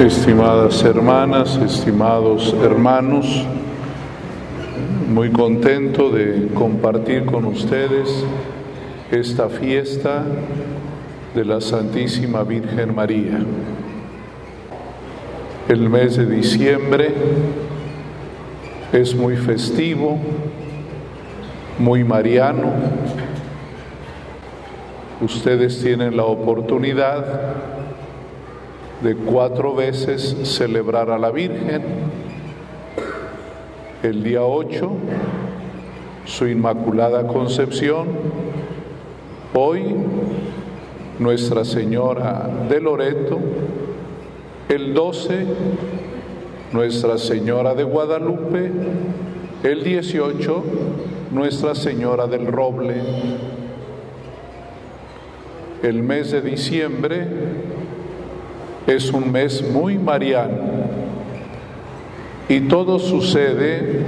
Estimadas hermanas, estimados hermanos, muy contento de compartir con ustedes esta fiesta de la Santísima Virgen María. El mes de diciembre es muy festivo, muy mariano. Ustedes tienen la oportunidad de cuatro veces celebrar a la Virgen. El día 8, su Inmaculada Concepción. Hoy, Nuestra Señora de Loreto. El 12, Nuestra Señora de Guadalupe. El 18, Nuestra Señora del Roble. El mes de diciembre es un mes muy mariano y todo sucede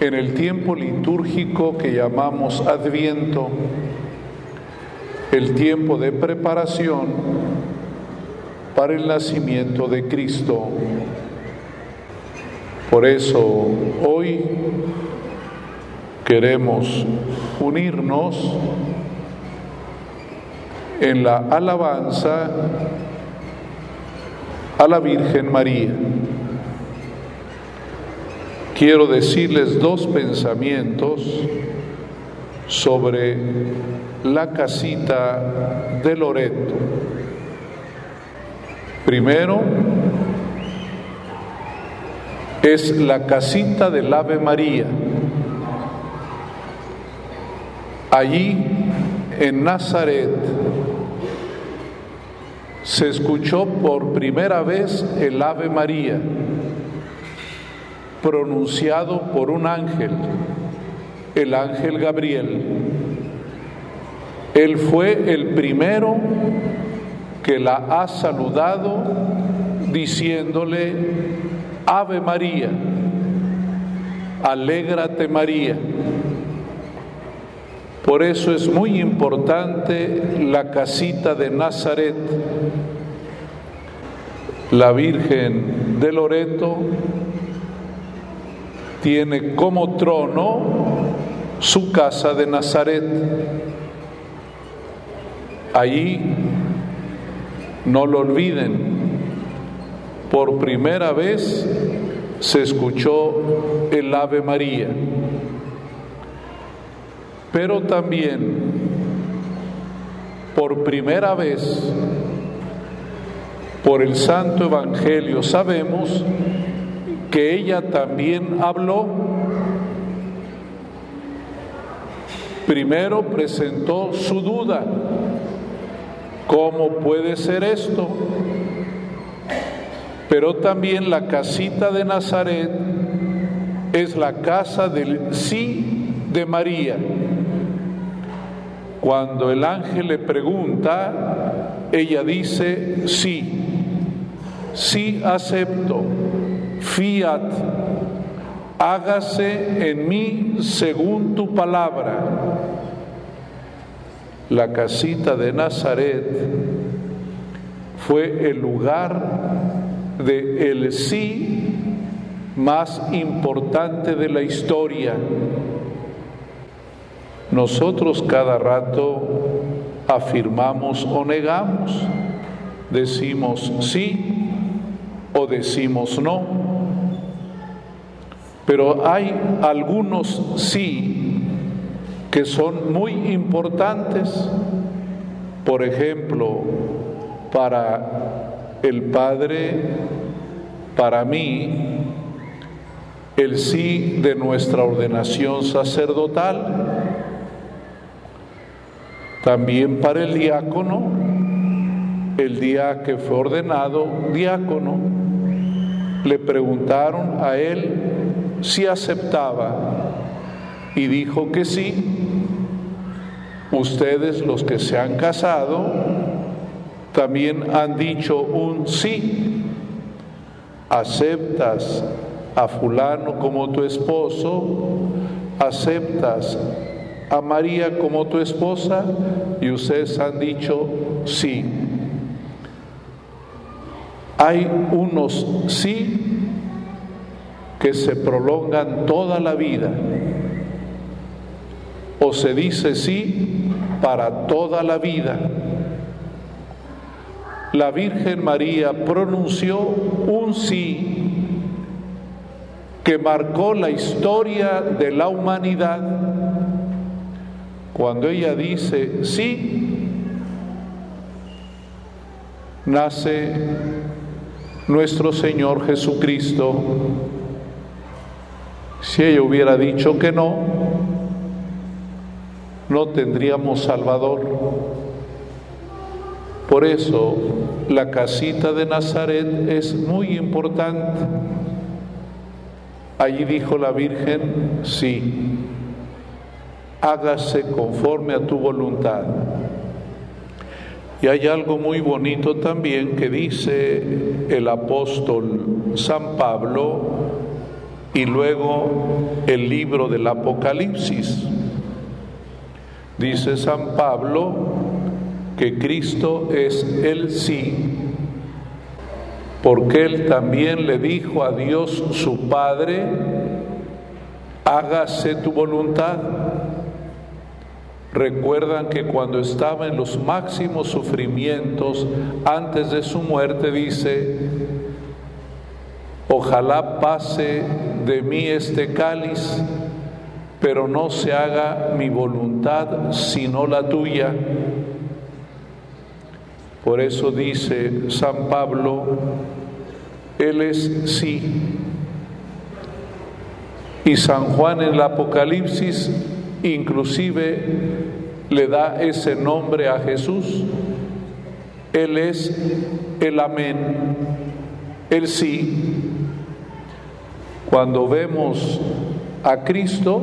en el tiempo litúrgico que llamamos Adviento, el tiempo de preparación para el nacimiento de Cristo. Por eso hoy queremos unirnos en la alabanza a la Virgen María. Quiero decirles dos pensamientos sobre la casita de Loreto. Primero, es la casita del Ave María. Allí, en Nazaret, se escuchó por primera vez el Ave María, pronunciado por un ángel, el ángel Gabriel. Él fue el primero que la ha saludado diciéndole, Ave María, alégrate María. Por eso es muy importante la casita de Nazaret. La Virgen de Loreto tiene como trono su casa de Nazaret. Allí, no lo olviden, por primera vez se escuchó el Ave María pero también por primera vez por el Santo Evangelio sabemos que ella también habló. Primero presentó su duda. ¿Cómo puede ser esto? Pero también la casita de Nazaret es la casa del sí de María. Cuando el ángel le pregunta, ella dice, sí, sí acepto, fiat, hágase en mí según tu palabra. La casita de Nazaret fue el lugar de el sí más importante de la historia nosotros cada rato afirmamos o negamos, decimos sí o decimos no. Pero hay algunos sí que son muy importantes. Por ejemplo, para el Padre, para mí, el sí de nuestra ordenación sacerdotal también para el diácono, el día que fue ordenado diácono, le preguntaron a él si aceptaba y dijo que sí. Ustedes los que se han casado también han dicho un sí. Aceptas a fulano como tu esposo, aceptas a María como tu esposa y ustedes han dicho sí. Hay unos sí que se prolongan toda la vida. O se dice sí para toda la vida. La Virgen María pronunció un sí que marcó la historia de la humanidad. Cuando ella dice sí, nace nuestro Señor Jesucristo. Si ella hubiera dicho que no, no tendríamos Salvador. Por eso la casita de Nazaret es muy importante. Allí dijo la Virgen, sí, hágase conforme a tu voluntad. Y hay algo muy bonito también que dice el apóstol San Pablo y luego el libro del Apocalipsis. Dice San Pablo que Cristo es el sí, porque él también le dijo a Dios su Padre, hágase tu voluntad Recuerdan que cuando estaba en los máximos sufrimientos antes de su muerte dice, ojalá pase de mí este cáliz, pero no se haga mi voluntad sino la tuya. Por eso dice San Pablo, Él es sí. Y San Juan en el Apocalipsis inclusive le da ese nombre a Jesús. Él es el amén, el sí. Cuando vemos a Cristo,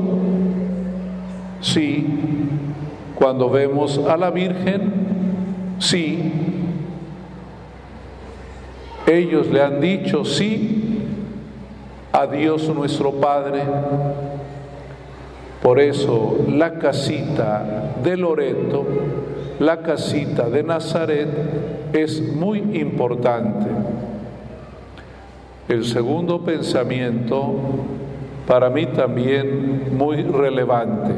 sí. Cuando vemos a la Virgen, sí. Ellos le han dicho sí a Dios nuestro Padre. Por eso la casita de Loreto, la casita de Nazaret es muy importante. El segundo pensamiento, para mí también muy relevante.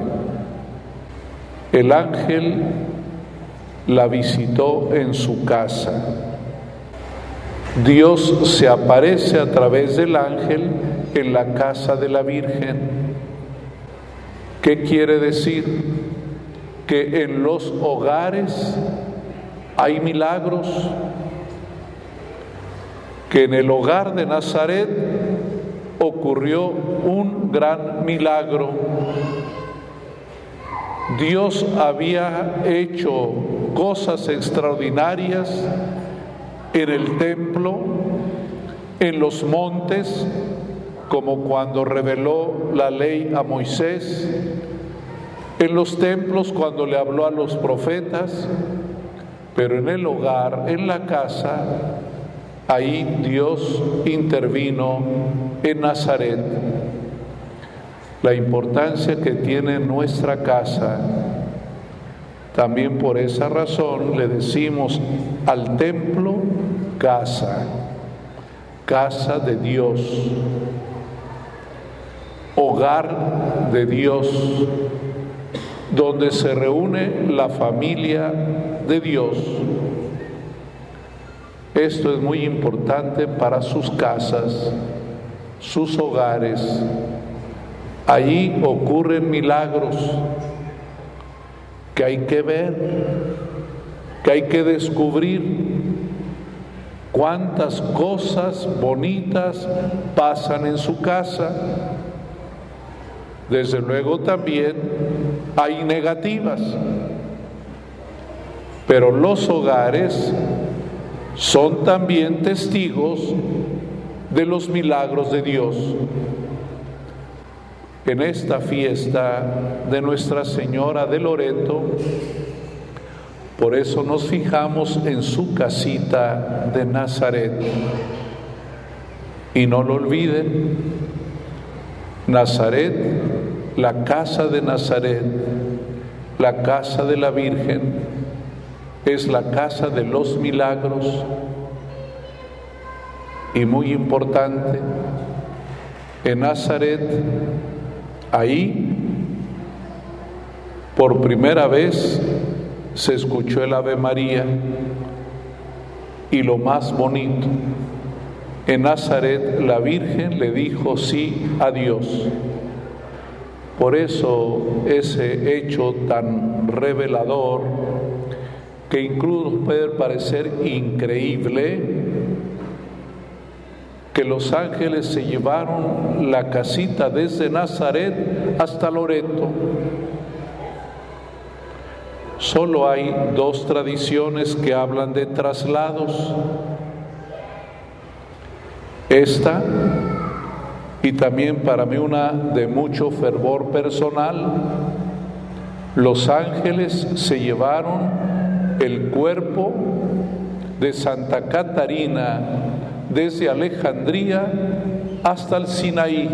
El ángel la visitó en su casa. Dios se aparece a través del ángel en la casa de la Virgen ¿Qué quiere decir? Que en los hogares hay milagros, que en el hogar de Nazaret ocurrió un gran milagro. Dios había hecho cosas extraordinarias en el templo, en los montes, como cuando reveló la ley a Moisés, en los templos cuando le habló a los profetas, pero en el hogar, en la casa, ahí Dios intervino en Nazaret. La importancia que tiene nuestra casa, también por esa razón le decimos al templo casa, casa de Dios hogar de Dios, donde se reúne la familia de Dios. Esto es muy importante para sus casas, sus hogares. Allí ocurren milagros que hay que ver, que hay que descubrir. Cuántas cosas bonitas pasan en su casa desde luego también hay negativas, pero los hogares son también testigos de los milagros de Dios. En esta fiesta de Nuestra Señora de Loreto, por eso nos fijamos en su casita de Nazaret. Y no lo olviden, Nazaret, la casa de Nazaret, la casa de la Virgen, es la casa de los milagros. y muy importante, en Nazaret, ahí por primera vez se escuchó el Ave María y lo más bonito, en Nazaret la Virgen le dijo sí a Dios. Por eso ese hecho tan revelador, que incluso puede parecer increíble, que los ángeles se llevaron la casita desde Nazaret hasta Loreto. Solo hay dos tradiciones que hablan de traslados. Esta y también para mí una de mucho fervor personal, los ángeles se llevaron el cuerpo de Santa Catarina desde Alejandría hasta el Sinaí.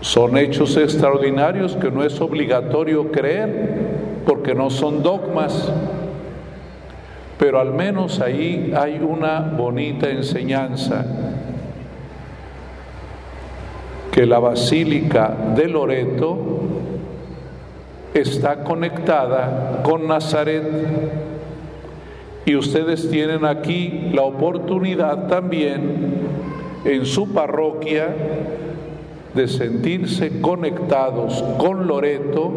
Son hechos extraordinarios que no es obligatorio creer porque no son dogmas pero al menos ahí hay una bonita enseñanza, que la Basílica de Loreto está conectada con Nazaret y ustedes tienen aquí la oportunidad también en su parroquia de sentirse conectados con Loreto,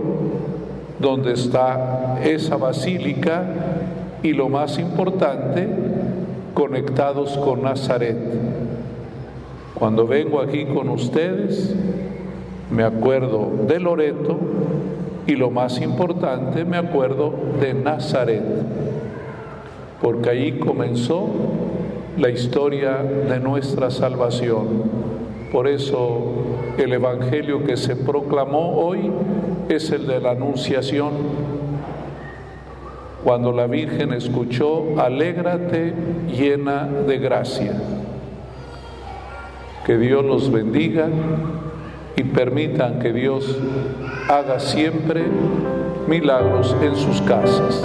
donde está esa basílica y lo más importante, conectados con Nazaret. Cuando vengo aquí con ustedes, me acuerdo de Loreto y lo más importante, me acuerdo de Nazaret, porque ahí comenzó la historia de nuestra salvación. Por eso el Evangelio que se proclamó hoy es el de la Anunciación cuando la Virgen escuchó, alégrate llena de gracia. Que Dios los bendiga y permitan que Dios haga siempre milagros en sus casas.